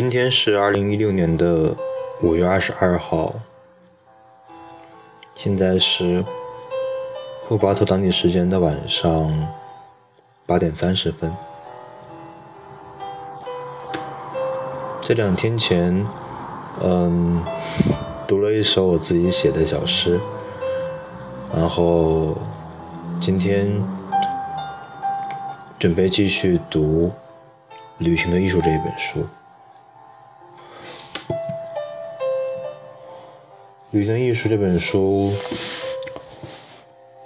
今天是二零一六年的五月二十二号，现在是霍巴特当地时间的晚上八点三十分。这两天前，嗯，读了一首我自己写的小诗，然后今天准备继续读《旅行的艺术》这一本书。《旅行艺术》这本书，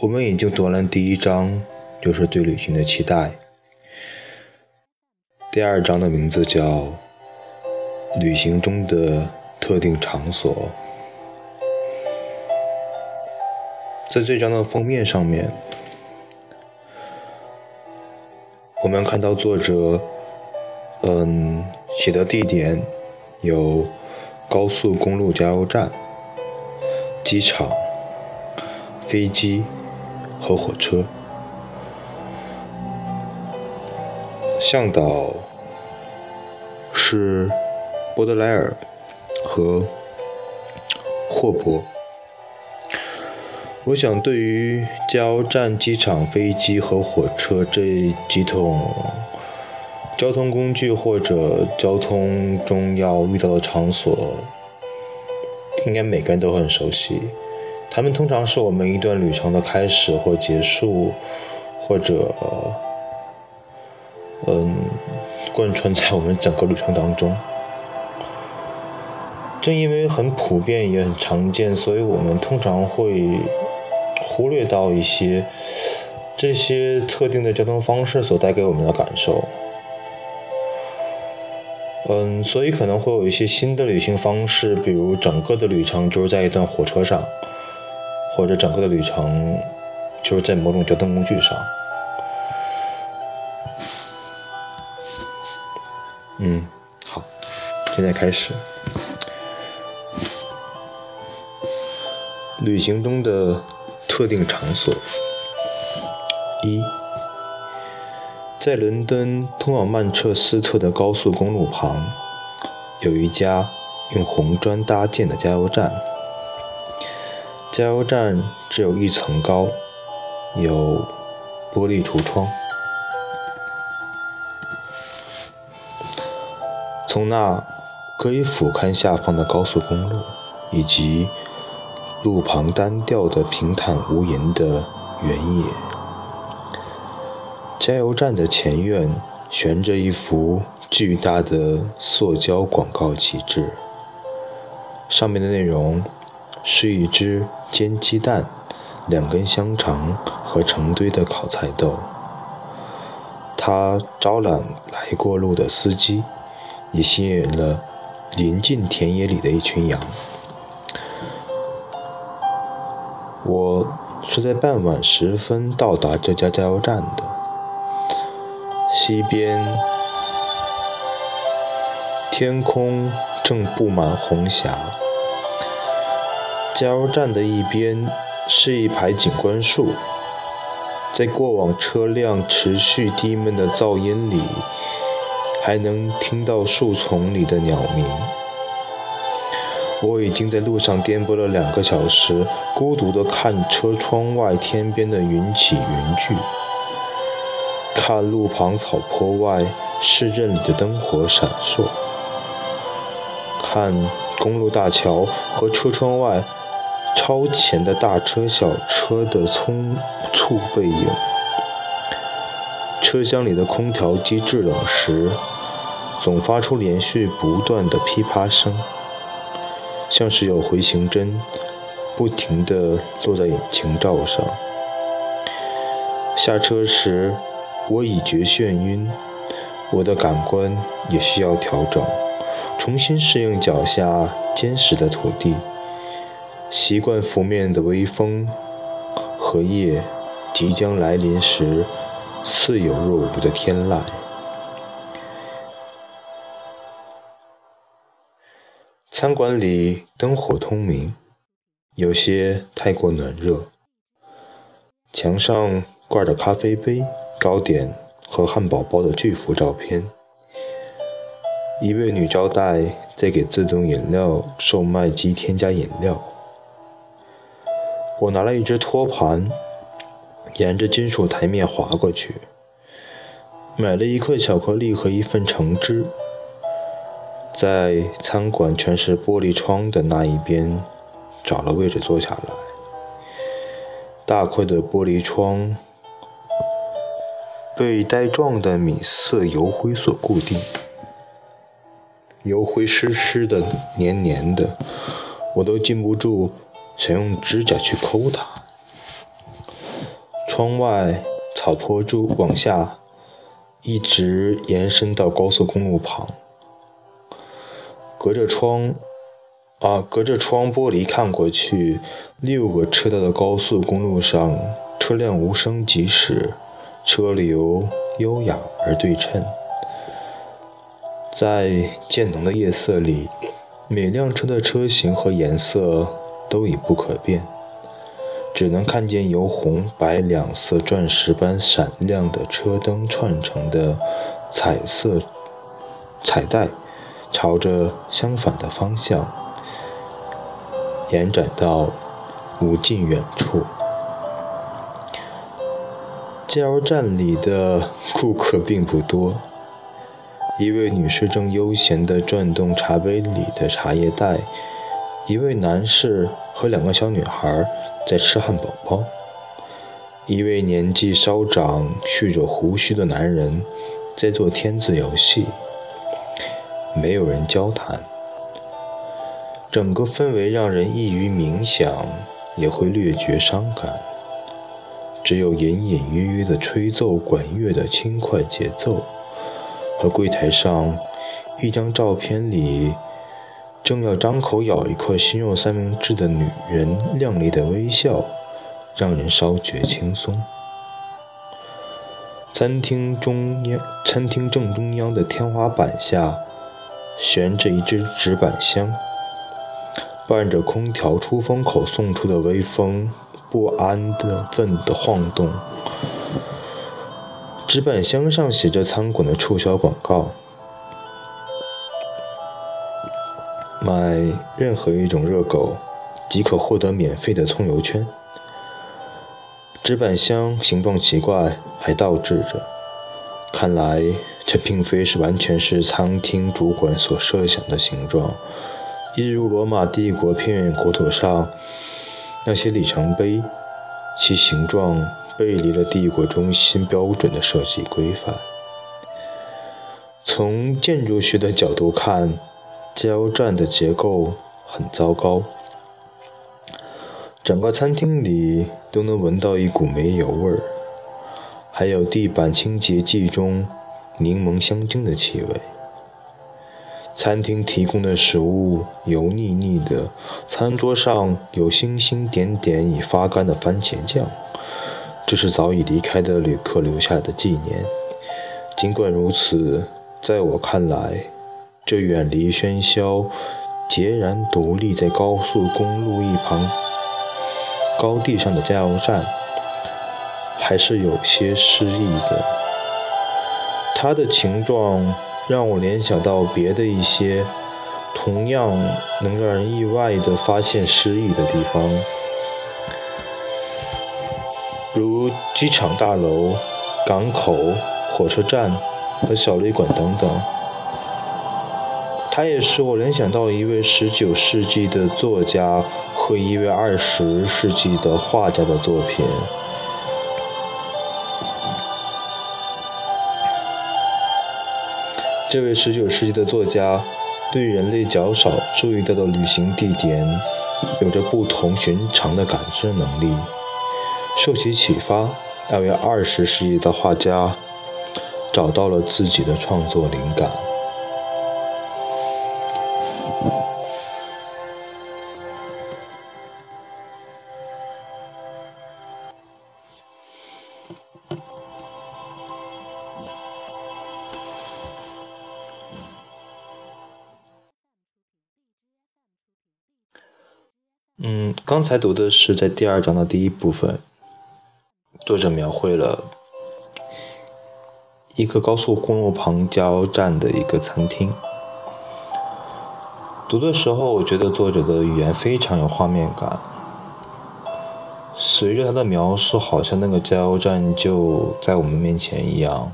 我们已经读完了第一章，就是对旅行的期待。第二章的名字叫《旅行中的特定场所》。在这章的封面上面，我们看到作者，嗯，写的地点有高速公路加油站。机场、飞机和火车，向导是波德莱尔和霍伯。我想，对于加油站、机场、飞机和火车这几种交通工具或者交通中要遇到的场所。应该每个人都很熟悉，他们通常是我们一段旅程的开始或结束，或者，嗯，贯穿在我们整个旅程当中。正因为很普遍也很常见，所以我们通常会忽略到一些这些特定的交通方式所带给我们的感受。嗯，所以可能会有一些新的旅行方式，比如整个的旅程就是在一段火车上，或者整个的旅程就是在某种交通工具上。嗯，好，现在开始。旅行中的特定场所一。在伦敦通往曼彻斯特的高速公路旁，有一家用红砖搭建的加油站。加油站只有一层高，有玻璃橱窗。从那可以俯瞰下方的高速公路，以及路旁单调的平坦无垠的原野。加油站的前院悬着一幅巨大的塑胶广告旗帜，上面的内容是一只煎鸡蛋、两根香肠和成堆的烤菜豆。它招揽来过路的司机，也吸引了临近田野里的一群羊。我是在傍晚时分到达这家加油站的。西边，天空正布满红霞。加油站的一边是一排景观树，在过往车辆持续低闷的噪音里，还能听到树丛里的鸟鸣。我已经在路上颠簸了两个小时，孤独地看车窗外天边的云起云聚。看路旁草坡外市镇里的灯火闪烁，看公路大桥和车窗外超前的大车小车的匆促背影。车厢里的空调机制冷时，总发出连续不断的噼啪声，像是有回形针不停地落在引擎罩上。下车时。我已觉眩晕，我的感官也需要调整，重新适应脚下坚实的土地，习惯拂面的微风和夜即将来临时似有若无的天籁。餐馆里灯火通明，有些太过暖热，墙上挂着咖啡杯。糕点和汉堡包的巨幅照片，一位女招待在给自动饮料售卖机添加饮料。我拿了一只托盘，沿着金属台面滑过去，买了一块巧克力和一份橙汁。在餐馆全是玻璃窗的那一边，找了位置坐下来。大块的玻璃窗被带状的米色油灰所固定，油灰湿湿的、黏黏的，我都禁不住想用指甲去抠它。窗外草坡柱往下一直延伸到高速公路旁。隔着窗，啊，隔着窗玻璃看过去，六个车道的高速公路上，车辆无声疾驶，车流优雅而对称。在渐浓的夜色里，每辆车的车型和颜色都已不可辨，只能看见由红白两色钻石般闪亮的车灯串成的彩色彩带。朝着相反的方向延展到无尽远处。加油站里的顾客并不多，一位女士正悠闲地转动茶杯里的茶叶袋，一位男士和两个小女孩在吃汉堡包，一位年纪稍长、蓄着胡须的男人在做天字游戏。没有人交谈，整个氛围让人易于冥想，也会略觉伤感。只有隐隐约约的吹奏管乐的轻快节奏，和柜台上一张照片里正要张口咬一块鲜肉三明治的女人靓丽的微笑，让人稍觉轻松。餐厅中央，餐厅正中央的天花板下。悬着一只纸板箱，伴着空调出风口送出的微风，不安的分的晃动。纸板箱上写着餐馆的促销广告：买任何一种热狗，即可获得免费的葱油圈。纸板箱形状奇怪，还倒置着，看来。这并非是完全是餐厅主管所设想的形状，一如罗马帝国偏远国土上那些里程碑，其形状背离了帝国中心标准的设计规范。从建筑学的角度看，加油站的结构很糟糕，整个餐厅里都能闻到一股煤油味儿，还有地板清洁剂中。柠檬香精的气味。餐厅提供的食物油腻腻的，餐桌上有星星点点已发干的番茄酱，这是早已离开的旅客留下的纪念。尽管如此，在我看来，这远离喧嚣、孑然独立在高速公路一旁高地上的加油站，还是有些诗意的。它的形状让我联想到别的一些同样能让人意外地发现诗意的地方，如机场大楼、港口、火车站和小旅馆等等。它也使我联想到一位19世纪的作家和一位20世纪的画家的作品。这位19世纪的作家对人类较少注意到的旅行地点有着不同寻常的感知能力。受其启发，那位20世纪的画家找到了自己的创作灵感。刚才读的是在第二章的第一部分，作者描绘了一个高速公路旁加油站的一个餐厅，读的时候，我觉得作者的语言非常有画面感。随着他的描述，好像那个加油站就在我们面前一样。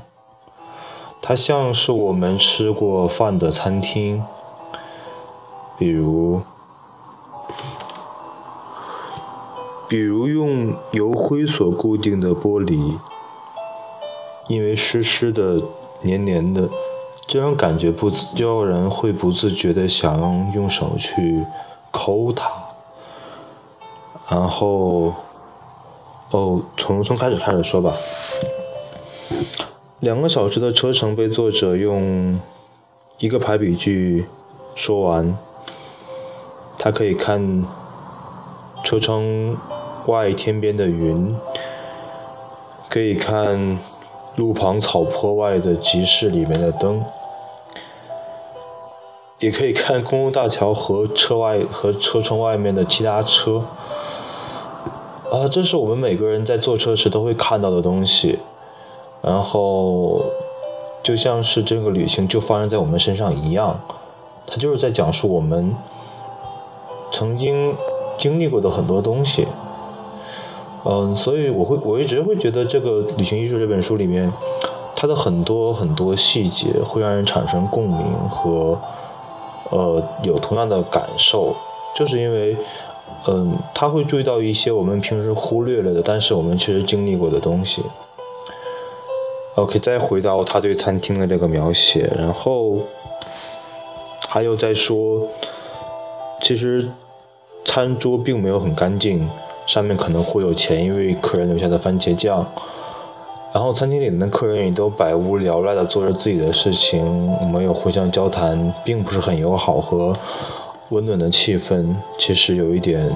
它像是我们吃过饭的餐厅，比如，比如用油灰所固定的玻璃，因为湿湿的、黏黏的。这种感觉不就让人会不自觉的想用手去抠它，然后，哦，从从开始开始说吧。两个小时的车程被作者用一个排比句说完。他可以看车窗外天边的云，可以看路旁草坡外的集市里面的灯。也可以看公路大桥和车外和车窗外面的其他车，啊，这是我们每个人在坐车时都会看到的东西，然后就像是这个旅行就发生在我们身上一样，它就是在讲述我们曾经经历过的很多东西，嗯，所以我会我一直会觉得这个《旅行艺术》这本书里面，它的很多很多细节会让人产生共鸣和。呃，有同样的感受，就是因为，嗯，他会注意到一些我们平时忽略了的，但是我们确实经历过的东西。OK，再回到他对餐厅的这个描写，然后，还有在说，其实餐桌并没有很干净，上面可能会有前一位客人留下的番茄酱。然后餐厅里面的客人也都百无聊赖的做着自己的事情，没有互相交谈，并不是很友好和温暖的气氛，其实有一点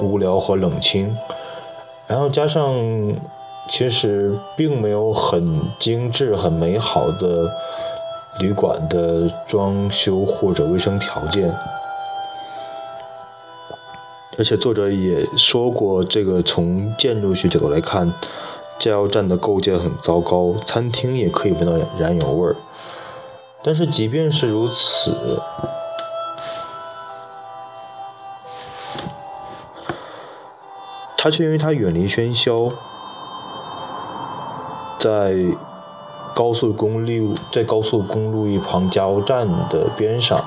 无聊和冷清。然后加上，其实并没有很精致、很美好的旅馆的装修或者卫生条件。而且作者也说过，这个从建筑学角度来看。加油站的构建很糟糕，餐厅也可以闻到燃油味儿。但是即便是如此，他却因为他远离喧嚣，在高速公路在高速公路一旁加油站的边上，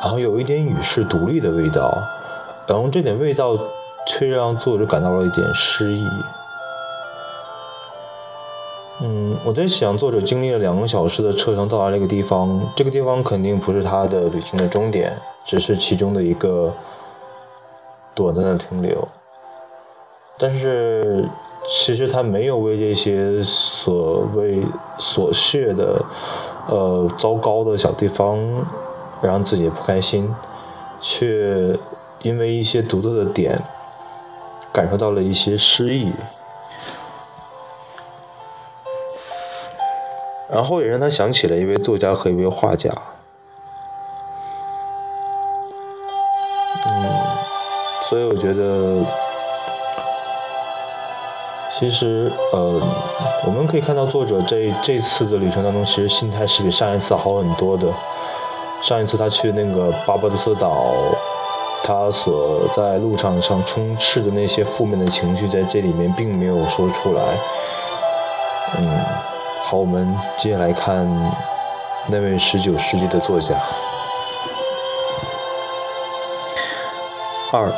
然后有一点与世独立的味道，然后这点味道却让作者感到了一点诗意。嗯，我在想，作者经历了两个小时的车程到达这个地方，这个地方肯定不是他的旅行的终点，只是其中的一个短暂的停留。但是，其实他没有为这些所谓琐屑的、呃糟糕的小地方让自己不开心，却因为一些独特的点，感受到了一些诗意。然后也让他想起了一位作家和一位画家。嗯，所以我觉得，其实呃，我们可以看到作者这这次的旅程当中，其实心态是比上一次好很多的。上一次他去那个巴巴德斯岛，他所在路场上充斥的那些负面的情绪，在这里面并没有说出来。嗯。好，我们接下来看那位十九世纪的作家。二，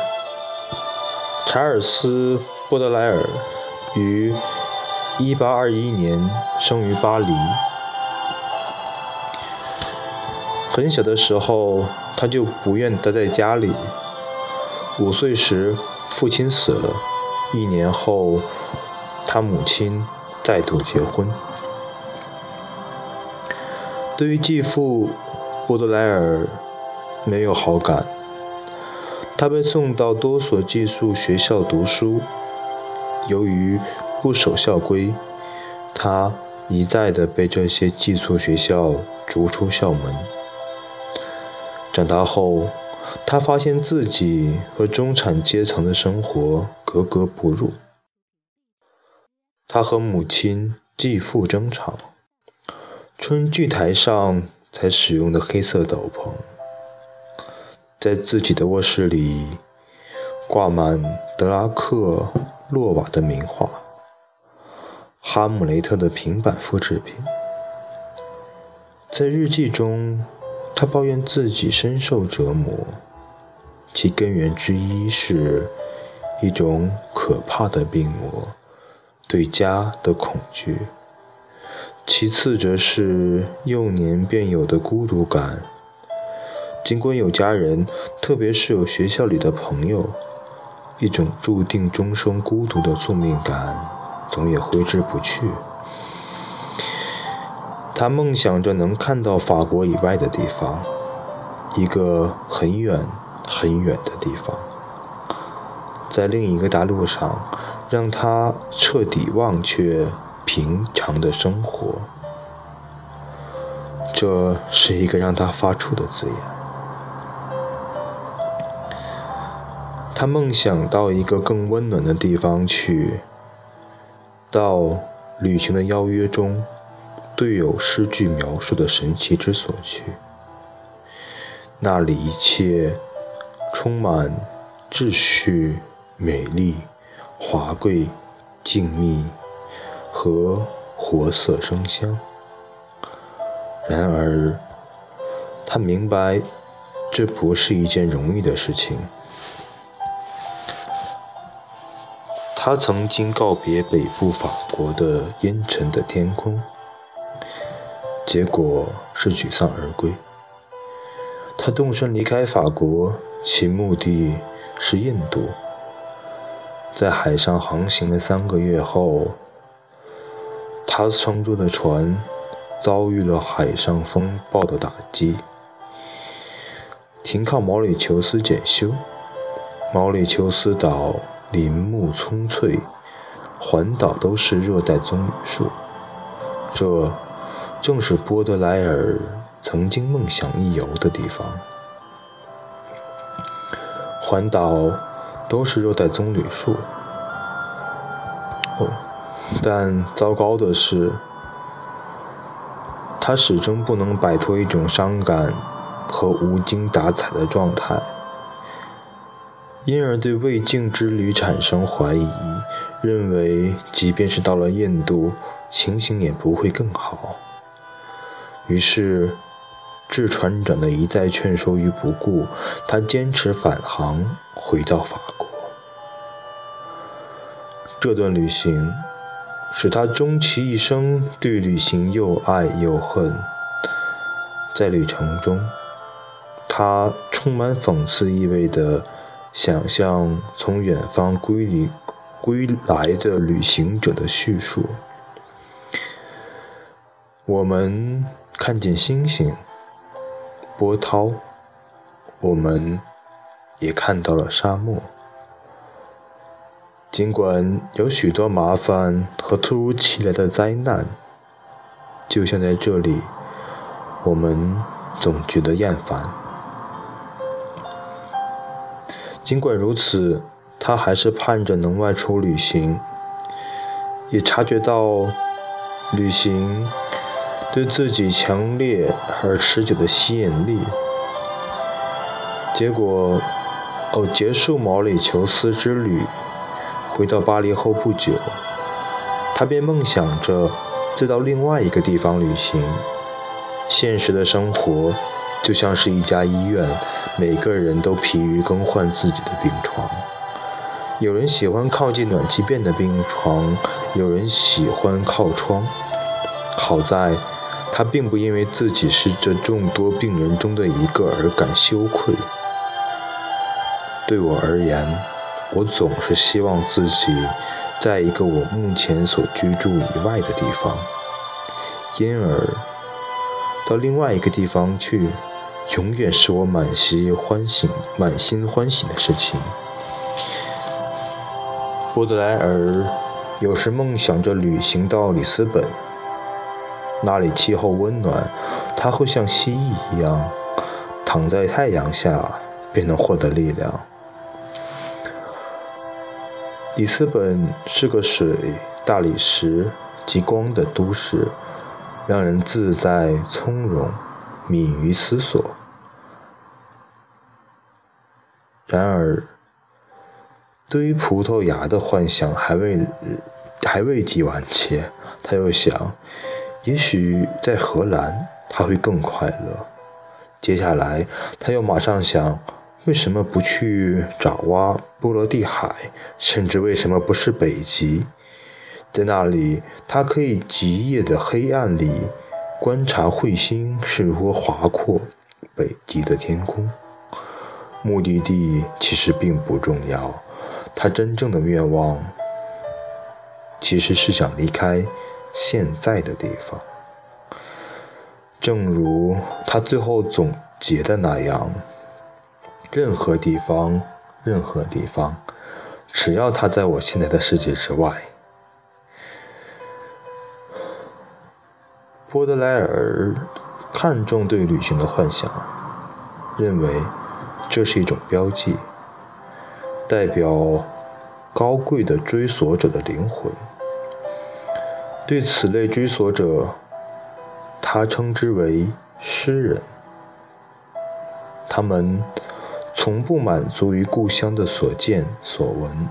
查尔斯·波德莱尔于一八二一年生于巴黎。很小的时候，他就不愿待在家里。五岁时，父亲死了，一年后，他母亲再度结婚。对于继父波德莱尔没有好感，他被送到多所寄宿学校读书。由于不守校规，他一再的被这些寄宿学校逐出校门。长大后，他发现自己和中产阶层的生活格格不入。他和母亲继父争吵。春剧台上才使用的黑色斗篷，在自己的卧室里挂满德拉克洛瓦的名画，《哈姆雷特》的平板复制品。在日记中，他抱怨自己深受折磨，其根源之一是一种可怕的病魔对家的恐惧，其次则是幼年便有的孤独感。尽管有家人，特别是有学校里的朋友，一种注定终生孤独的宿命感总也挥之不去。他梦想着能看到法国以外的地方，一个很远很远的地方，在另一个大陆上，让他彻底忘却平常的生活。这是一个让他发怵的字眼。他梦想到一个更温暖的地方去，到旅行的邀约中。对有诗句描述的神奇之所去，那里一切充满秩序、美丽、华贵、静谧和活色生香。然而，他明白这不是一件容易的事情。他曾经告别北部法国的阴沉的天空。结果是沮丧而归。他动身离开法国，其目的是印度。在海上航行了三个月后，他乘坐的船遭遇了海上风暴的打击，停靠毛里求斯检修。毛里求斯岛林木葱翠，环岛都是热带棕榈树。这。正是波德莱尔曾经梦想一游的地方。环岛都是热带棕榈树，哦，但糟糕的是，他始终不能摆脱一种伤感和无精打采的状态，因而对未竟之旅产生怀疑，认为即便是到了印度，情形也不会更好。于是，置船长的一再劝说于不顾，他坚持返航，回到法国。这段旅行使他终其一生对旅行又爱又恨。在旅程中，他充满讽刺意味地想象从远方归离归来的旅行者的叙述。我们。看见星星、波涛，我们也看到了沙漠。尽管有许多麻烦和突如其来的灾难，就像在这里，我们总觉得厌烦。尽管如此，他还是盼着能外出旅行，也察觉到旅行。对自己强烈而持久的吸引力。结果，哦，结束毛里求斯之旅，回到巴黎后不久，他便梦想着再到另外一个地方旅行。现实的生活就像是一家医院，每个人都疲于更换自己的病床。有人喜欢靠近暖气片的病床，有人喜欢靠窗。好在。他并不因为自己是这众多病人中的一个而感羞愧。对我而言，我总是希望自己在一个我目前所居住以外的地方，因而到另外一个地方去，永远是我满心欢喜、满心欢喜的事情。波德莱尔有时梦想着旅行到里斯本。那里气候温暖，他会像蜥蜴一样躺在太阳下，便能获得力量。里斯本是个水、大理石及光的都市，让人自在从容，敏于思索。然而，对于葡萄牙的幻想还未还未及完结，他又想，也许在荷兰他会更快乐。接下来，他又马上想，为什么不去爪哇、波罗的海，甚至为什么不是北极？在那里，他可以极夜的黑暗里观察彗星是如何划过北极的天空。目的地其实并不重要，他真正的愿望其实是想离开现在的地方。正如他最后总结的那样，任何地方，任何地方，只要他在我现在的世界之外。波德莱尔看重对旅行的幻想，认为这是一种标记，代表高贵的追索者的灵魂。对此类追索者，他称之为诗人。他们从不满足于故乡的所见所闻，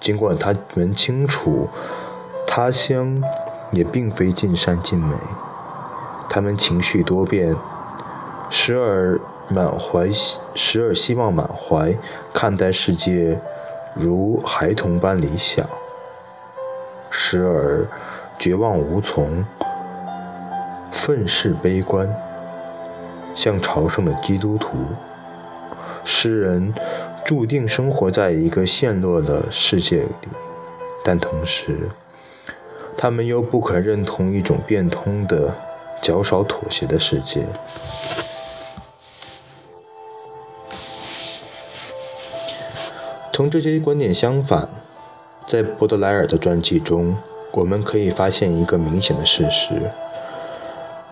尽管他们清楚，他乡也并非尽善尽美。他们情绪多变，时而满怀，时而希望满怀看待世界如孩童般理想，时而绝望无从，愤世悲观，像朝圣的基督徒。诗人注定生活在一个陷落的世界里，但同时，他们又不肯认同一种变通的。较少妥协的世界。同这些观点相反，在波德莱尔的传记中，我们可以发现一个明显的事实：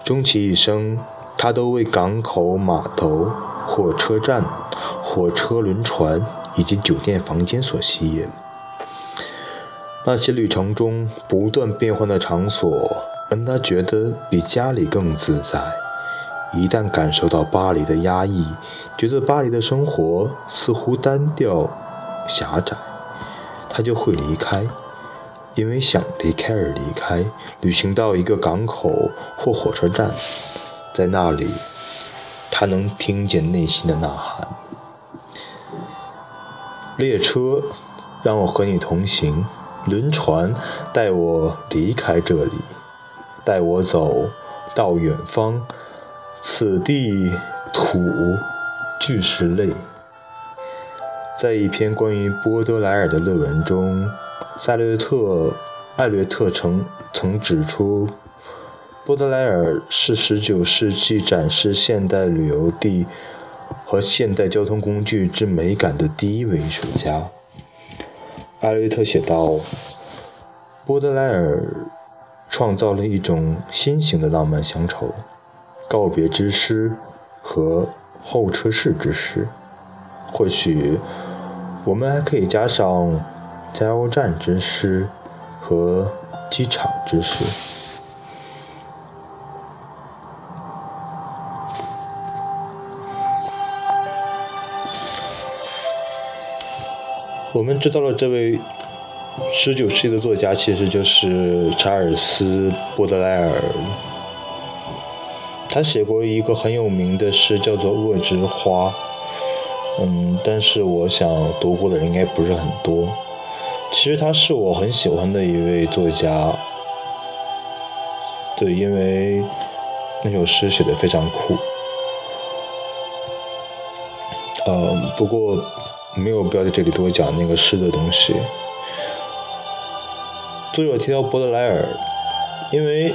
终其一生，他都为港口、码头、火车站、火车、轮船以及酒店房间所吸引。那些旅程中不断变换的场所。让他觉得比家里更自在。一旦感受到巴黎的压抑，觉得巴黎的生活似乎单调、狭窄，他就会离开，因为想离开而离开。旅行到一个港口或火车站，在那里，他能听见内心的呐喊。列车让我和你同行，轮船带我离开这里。带我走到远方，此地土俱是泪。在一篇关于波德莱尔的论文中，塞略特艾略特曾曾指出，波德莱尔是19世纪展示现代旅游地和现代交通工具之美感的第一位艺术家。艾略特写道：“波德莱尔。”创造了一种新型的浪漫乡愁，告别之诗和候车室之诗。或许我们还可以加上加油站之诗和机场之诗。我们知道了这位。十九世纪的作家其实就是查尔斯·波德莱尔，他写过一个很有名的诗，叫做《恶之花》。嗯，但是我想读过的人应该不是很多。其实他是我很喜欢的一位作家，对，因为那首诗写的非常酷。呃，不过没有必要在这里多讲那个诗的东西。作者提到波德莱尔，因为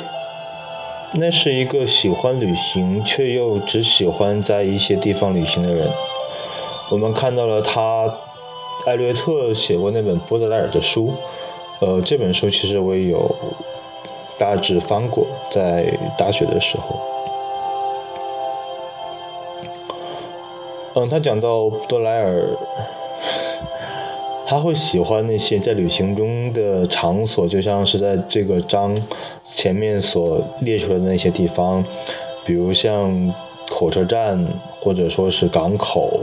那是一个喜欢旅行却又只喜欢在一些地方旅行的人。我们看到了他，艾略特写过那本波德莱尔的书，呃，这本书其实我也有大致翻过，在大学的时候。嗯，他讲到波德莱尔。他会喜欢那些在旅行中的场所，就像是在这个章前面所列出来的那些地方，比如像火车站或者说是港口。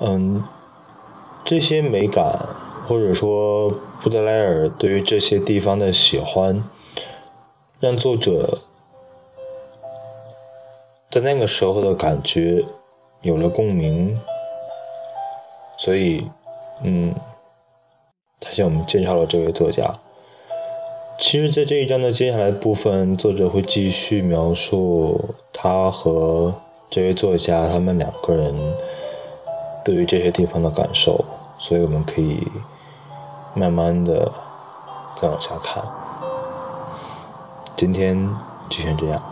嗯，这些美感，或者说布德莱尔对于这些地方的喜欢，让作者在那个时候的感觉有了共鸣，所以，嗯，他向我们介绍了这位作家。其实，在这一章的接下来部分，作者会继续描述他和这位作家他们两个人对于这些地方的感受，所以我们可以慢慢的再往下看。今天就先这样。